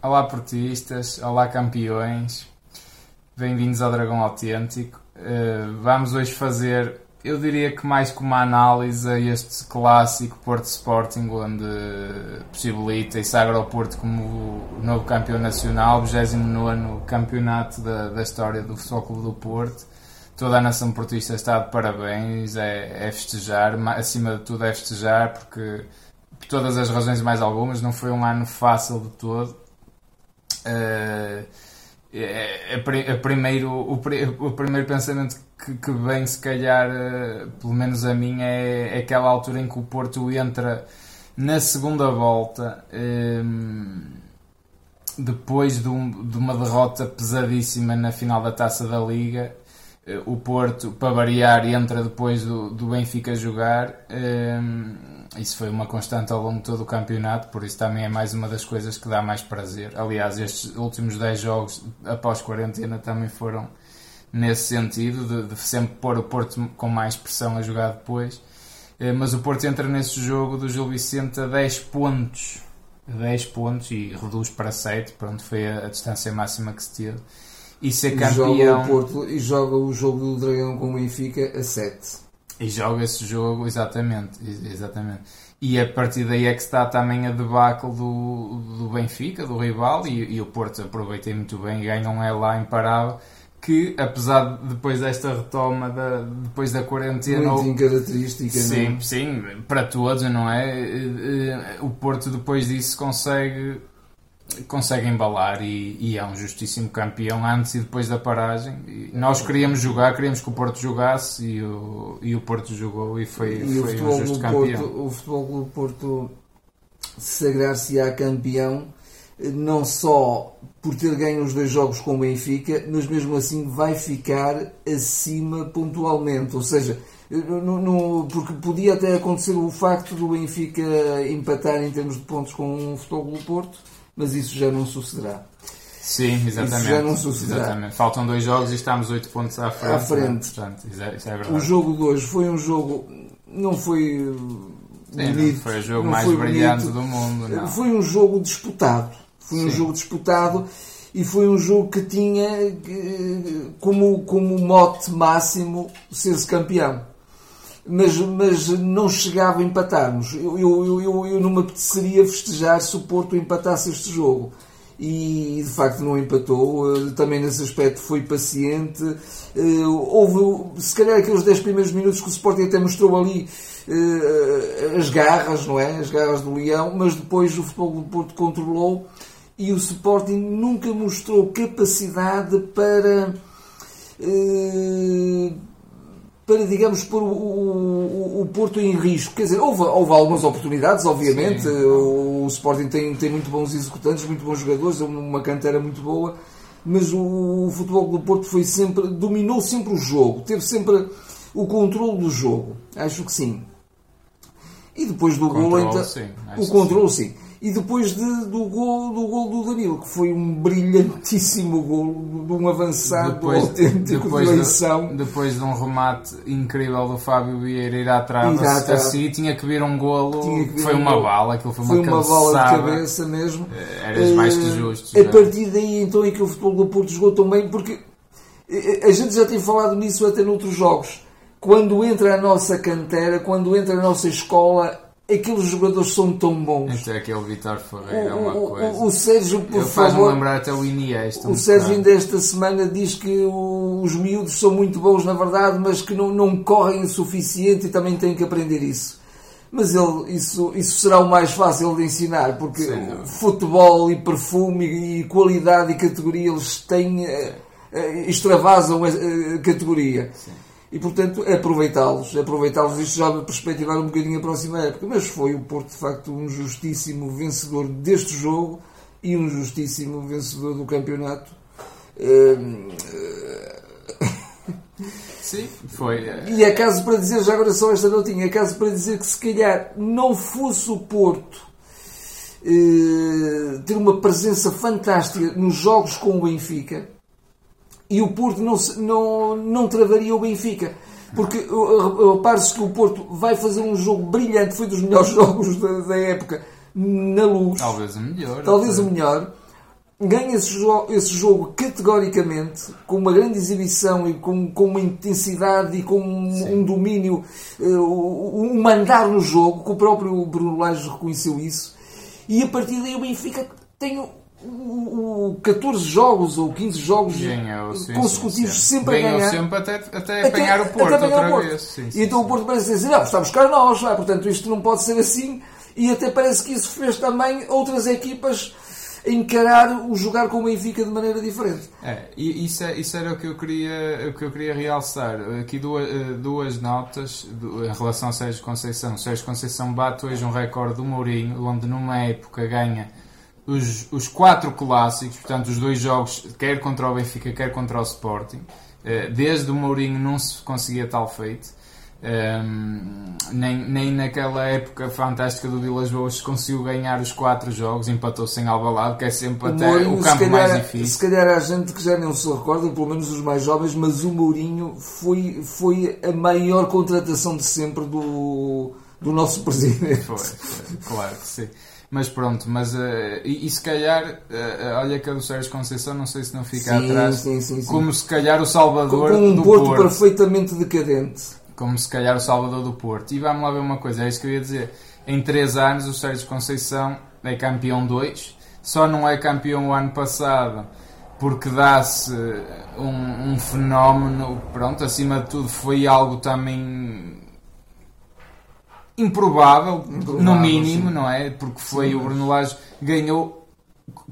Olá portistas, olá campeões, bem-vindos ao Dragão Autêntico. Uh, vamos hoje fazer, eu diria que mais que uma análise a este clássico Porto Sporting, onde possibilita e sagra o Porto como o novo campeão nacional, 29 campeonato da, da história do Futebol Clube do Porto. Toda a nação portista está de parabéns, é, é festejar, acima de tudo é festejar, porque por todas as razões e mais algumas, não foi um ano fácil de todo Uh, é, é, primeiro, o, o, primeiro pensamento que, que vem, se calhar, uh, pelo menos a mim, é, é, aquela altura em que o Porto entra na segunda volta, um, depois de, um, de, uma derrota pesadíssima na final da taça da Liga. O Porto, para variar, entra depois do, do Benfica jogar. Um, isso foi uma constante ao longo de todo o campeonato, por isso também é mais uma das coisas que dá mais prazer. Aliás, estes últimos 10 jogos após quarentena também foram nesse sentido, de, de sempre pôr o Porto com mais pressão a jogar depois. Eh, mas o Porto entra nesse jogo do Gil Vicente a 10 pontos. 10 pontos e reduz para 7, pronto, foi a, a distância máxima que se teve. E ser campeão. E joga o, Porto, e joga o jogo do Dragão com o Benfica a 7. E joga esse jogo, exatamente, exatamente. E a partir daí é que está também a debacle do, do Benfica, do rival, e, e o Porto aproveitei muito bem e ganham um é lá imparável que apesar de depois desta retoma da, depois da quarentena muito característica sim, não? sim, para todos não é o Porto depois disso consegue consegue embalar e, e, é um justíssimo campeão antes e depois da paragem. E nós queríamos jogar, queríamos que o Porto jogasse e o, e o Porto jogou e foi, e foi um justo campeão. Porto, o Futebol Clube Porto sagrar-se-á campeão não só por ter ganho os dois jogos com o Benfica, mas mesmo assim vai ficar acima pontualmente. Ou seja, no, no, porque podia até acontecer o facto do Benfica empatar em termos de pontos com o Futebol Clube Porto mas isso já não sucederá. Sim, exatamente. Isso já não sucederá. Exatamente. Faltam dois jogos e estamos 8 pontos à frente. À frente. Portanto, isso é, isso é verdade. O jogo de hoje foi um jogo. Não foi. Sim, bonito, não foi o jogo mais brilhante bonito. do mundo. Não. Foi um jogo disputado. Foi um jogo disputado e foi um jogo que tinha como, como mote máximo ser-se campeão mas, mas não chegava a empatarmos. Eu, eu, eu, eu não me apeteceria festejar se o Porto empatasse este jogo. E de facto não empatou. Eh, também nesse aspecto foi paciente. Eh, houve, se calhar, aqueles 10 primeiros minutos que o Sporting até mostrou ali eh, as garras, não é? As garras do Leão, mas depois o futebol do Porto controlou e o Sporting nunca mostrou capacidade para para, digamos, pôr o, o, o, Porto em risco. Quer dizer, houve, houve algumas oportunidades, obviamente. Sim. O, o Sporting tem, tem muito bons executantes, muito bons jogadores, uma cantera muito boa, mas o, o futebol do Porto foi sempre, dominou sempre o jogo, teve sempre o controle do jogo. Acho que sim. E depois do gol, então, o controle, sim. E depois de, do, gol, do gol do Danilo, que foi um brilhantíssimo gol de um avançado depois, autêntico depois de eleição. De, depois de um remate incrível do Fábio Vieira ir à trave, assim tinha que vir um golo, que foi um uma golo. bala, aquilo foi, foi uma, uma bola de cabeça mesmo. Eh, eras mais que justo. A já. partir daí então é que o futebol do Porto jogou tão bem, porque eh, a gente já tem falado nisso até noutros jogos. Quando entra a nossa cantera, quando entra a nossa escola, aqueles jogadores são tão bons. Então aquele Vitor Ferreira é uma coisa. O, o Sérgio, por Eu favor. lembrar até o Iniesta. O Sérgio ainda esta semana diz que os miúdos são muito bons na verdade, mas que não, não correm o suficiente e também têm que aprender isso. Mas ele, isso, isso será o mais fácil de ensinar, porque Sim, futebol e perfume e qualidade e categoria eles têm, eh, eh, extravasam a, a categoria. Sim e, portanto, aproveitá-los. Aproveitá-los, isto já me perspectivar um bocadinho a próxima época. Mas foi o Porto, de facto, um justíssimo vencedor deste jogo e um justíssimo vencedor do campeonato. Hum, Sim, foi. E é caso para dizer, já agora só esta notinha, é caso para dizer que se calhar não fosse o Porto eh, ter uma presença fantástica nos jogos com o Benfica, e o Porto não, não, não travaria o Benfica. Porque repare-se que o Porto vai fazer um jogo brilhante, foi dos melhores jogos da, da época, na luz. Talvez o melhor. Talvez o melhor. ganha esse, jo esse jogo categoricamente, com uma grande exibição e com, com uma intensidade e com um, um domínio, uh, um mandar no jogo, que o próprio Bruno Lage reconheceu isso. E a partir daí o Benfica tem o, o 14 jogos ou 15 jogos Ganhou, sim, consecutivos sim, sim. sempre Ganhou a ganhar. sempre até, até apanhar o Porto outra Porto. vez. E então o Porto parece dizer, não, está a buscar nós, lá, portanto isto não pode ser assim. E até parece que isso fez também outras equipas encarar o jogar com o Benfica de maneira diferente. É, e isso, é, isso era o que eu queria, o que eu queria realçar. Aqui duas, eh, duas notas em relação ao Sérgio Conceição. O Sérgio Conceição bate hoje um recorde do Mourinho, onde numa época ganha os, os quatro clássicos, portanto os dois jogos, quer contra o Benfica, quer contra o Sporting. Eh, desde o Mourinho não se conseguia tal feito. Um, nem, nem naquela época fantástica do Vilas Boas conseguiu ganhar os quatro jogos, empatou sem Alvalade, que é sempre o até Mourinho, o campo calhar, mais difícil. Se calhar há gente que já não se recorda, pelo menos os mais jovens, mas o Mourinho foi, foi a maior contratação de sempre do, do nosso presidente. Foi, foi claro que sim. Mas pronto, mas uh, e, e, se calhar, uh, olha que do Sérgio Conceição, não sei se não fica sim, atrás, sim, sim, como se calhar o Salvador com um do Porto, Porto perfeitamente decadente como se calhar o Salvador do Porto. E vamos lá ver uma coisa, é isso que eu ia dizer. Em 3 anos o Sérgio Conceição é campeão 2, só não é campeão o ano passado porque dá-se um, um, fenómeno, pronto, acima de tudo foi algo também improvável, improvável no mínimo, sim. não é? Porque foi sim, o Bruno Lage ganhou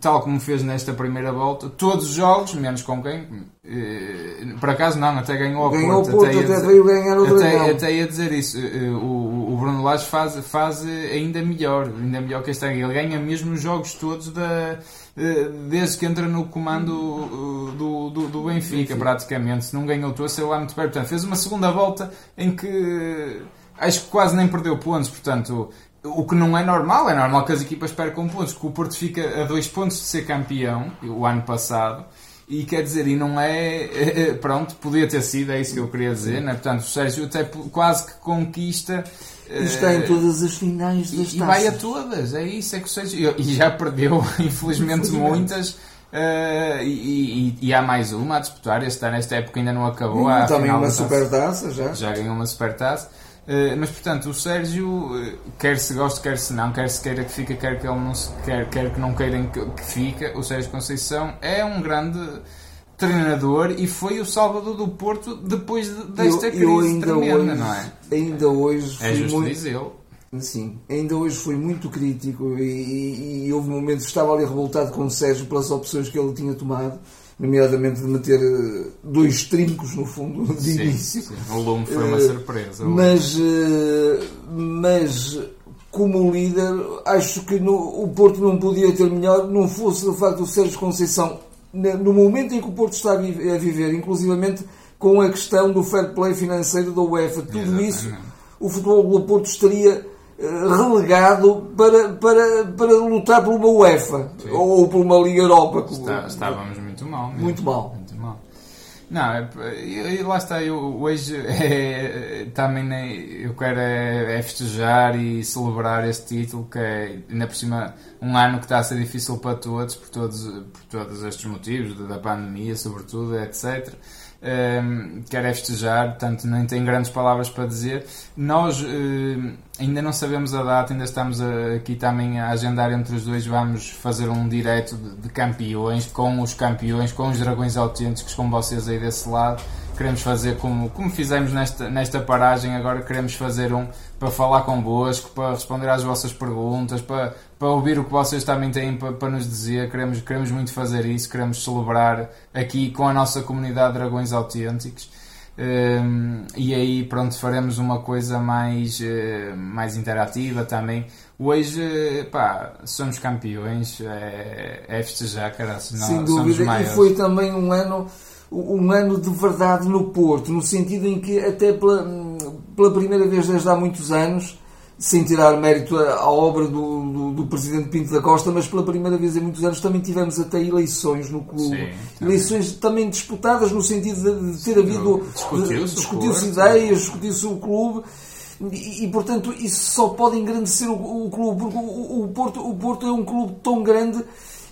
tal como fez nesta primeira volta, todos os jogos, menos com quem? Eh, por acaso não, até ganhou a ganhou Porto. Porto até, até veio ganhar o até, até ia dizer isso. Eh, o, o Bruno Lage faz, faz ainda melhor, ainda melhor que este ano. Ele ganha mesmo os jogos todos da, eh, desde que entra no comando do, do, do Benfica, Benfica, praticamente. Se não ganhou todos, saiu lá muito perto. Portanto, fez uma segunda volta em que acho que quase nem perdeu pontos. Portanto, o que não é normal, é normal que as equipas percam pontos, que o Porto fica a dois pontos de ser campeão o ano passado. E quer dizer, e não é. Eh, pronto, podia ter sido, é isso que eu queria dizer, né? Portanto, o Sérgio até quase que conquista. E está em eh, todas as finais das E vai a todas, é isso, é que o Sérgio. E já perdeu, infelizmente, muitas. Uh, e, e, e, há mais uma a disputar. Este ano, esta época ainda não acabou. Hum, também uma super taça já. Já ganhou uma super Eh, mas portanto, o Sérgio, uh, quer se goste, quer se não, quer se queira que fique, quer que ele não se quer, quer que não queiram que, que fique, o Sérgio Conceição é um grande treinador e foi o salvador do Porto depois de, desta eu, crise eu ainda tremenda, hoje, não é? Ainda hoje é justo muito... dizê-lo. Sim, ainda hoje fui muito crítico e, e, e houve momentos que estava ali revoltado com o Sérgio pelas opções que ele tinha tomado nomeadamente de meter eh, dois trincos no fundo de sim, início. Sim. O lume foi uma uh, surpresa. Mas, uh, mas como líder, acho que no, o Porto não podia ter melhor, não fosse de facto o Sérgio Conceição, no momento em que o Porto está a viver, inclusivamente com a questão do fair play financeiro da UEFA, tudo Exatamente. isso, o futebol do Porto estaria relegado para, para, para lutar por uma UEFA Sim. ou por uma Liga Europa. Está, estávamos muito mal. Mesmo. Muito mal. Muito mal. Não, é, e lá está, eu hoje é, também eu quero é, é, festejar e celebrar este título que é ainda por cima um ano que está a ser difícil para todos, por todos, por todos estes motivos, da pandemia sobretudo, etc um, ehm, quer é festejar, portanto nem tem grandes palavras para dizer. Nós uh, ainda não sabemos a data, ainda estamos aqui também a agendar entre os dois, vamos fazer um direto de, de campeões, com os campeões, com os dragões autênticos, com vocês aí desse lado queremos fazer como, como fizemos nesta, nesta paragem, agora queremos fazer um para falar convosco, para responder às vossas perguntas, para, para ouvir o que vocês também têm para, para nos dizer. Queremos, queremos muito fazer isso, queremos celebrar aqui com a nossa comunidade Dragões Autênticos. Um, e aí pronto faremos uma coisa mais, uh, mais interativa também hoje pá, somos campeões é, é festejar cara, Sem dúvida, e foi também um ano um ano de verdade no Porto, no sentido em que até pela, pela primeira vez desde há muitos anos, sem tirar mérito à, obra do, do, do, Presidente Pinto da Costa, mas pela primeira vez em muitos anos também tivemos até eleições no clube. Sim, também. Eleições também disputadas no sentido de, ter havido. Discutiu-se discutiu ideias, discutiu-se o clube. E, e, portanto isso só pode engrandecer o, o clube, porque o, o, Porto, o Porto é um clube tão grande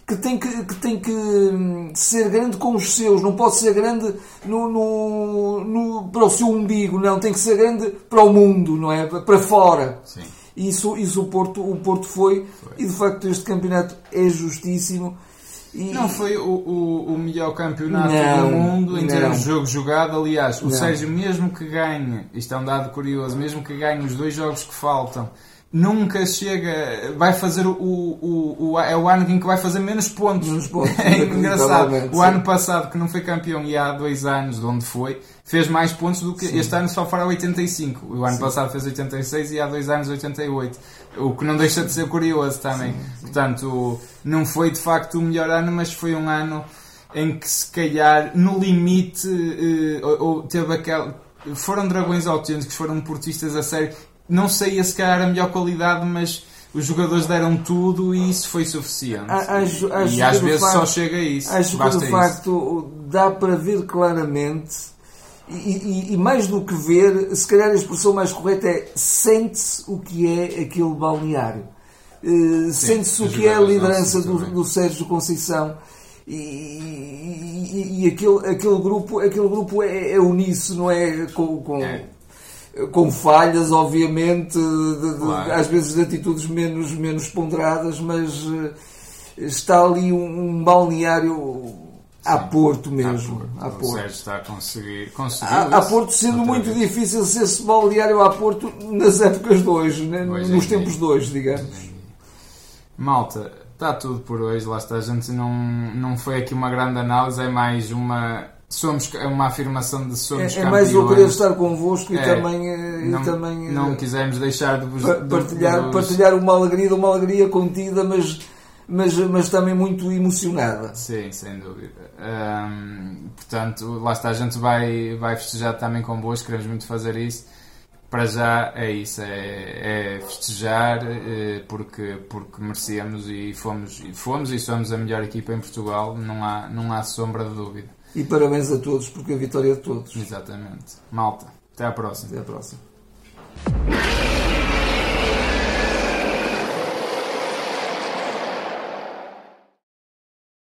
que tem que, que tem que hum, ser grande com os seus, não pode ser grande no, no, no, para o seu umbigo, não, tem que ser grande para o mundo, não é? Para fora. Sim. Isso, isso o, Porto, o Porto foi, foi, e de facto este campeonato é justíssimo. E... Não foi o, o, o melhor campeonato não, do mundo em não. termos de jogo jogado. Aliás, o Sérgio, mesmo que ganhe, isto é um dado curioso, mesmo que ganhe os dois jogos que faltam nunca chega, vai fazer o, o, o, é o ano em que vai fazer menos pontos. Menos pontos é engraçado. O sim. ano passado, que não foi campeão e há dois anos, de onde foi, fez mais pontos do que sim. este ano só fará 85. O ano sim. passado fez 86 e há dois anos 88. O que não deixa de ser curioso também. Portanto, não foi de facto o melhor ano, mas foi um ano em que se calhar no limite uh, ou, ou teve aquela foram dragões autênticos, foram portistas a sério não sei se calhar a melhor qualidade, mas os jogadores deram tudo e isso foi suficiente. Acho, acho e às vezes facto, só chega a isso. Acho que de facto dá para ver claramente. E, e, e, mais do que ver, se calhar a expressão mais correta é sente-se o que é aquele balneário. Uh, sente-se o que é a liderança do, do Sérgio Conceição. E, e, e, aquele, aquele grupo, aquele grupo é, é uníssono, não é com, com, é com falhas, obviamente, de, de, claro. às vezes de atitudes menos, menos ponderadas, mas eh, está ali um, um balneário a Porto mesmo. A Porto. A Porto. está a conseguir. A, a Porto sendo muito vez. difícil ser esse balneário a Porto nas épocas de hoje, né? nos é, tempos de hoje, digamos. Malta, está tudo por hoje, lá está. A gente não, não foi aqui uma grande análise, é mais uma somos é uma afirmação de somos é, é mais eu querer estar convosco e é, também eh, não, e também não eh, quisemos deixar de vos partilhar de, de, partilhar uma alegria uma alegria contida mas mas mas também muito emocionada. Sim sem dúvida. Hum, portanto lá está a gente vai vai festejar também convosco queremos muito fazer isso. Para já é isso é, é festejar eh, porque porque merecemos e fomos fomos e somos a melhor equipa em Portugal não há não há sombra de dúvida e parabéns a todos, porque a vitória é de todos. Exatamente. Malta, até à próxima. Até à próxima.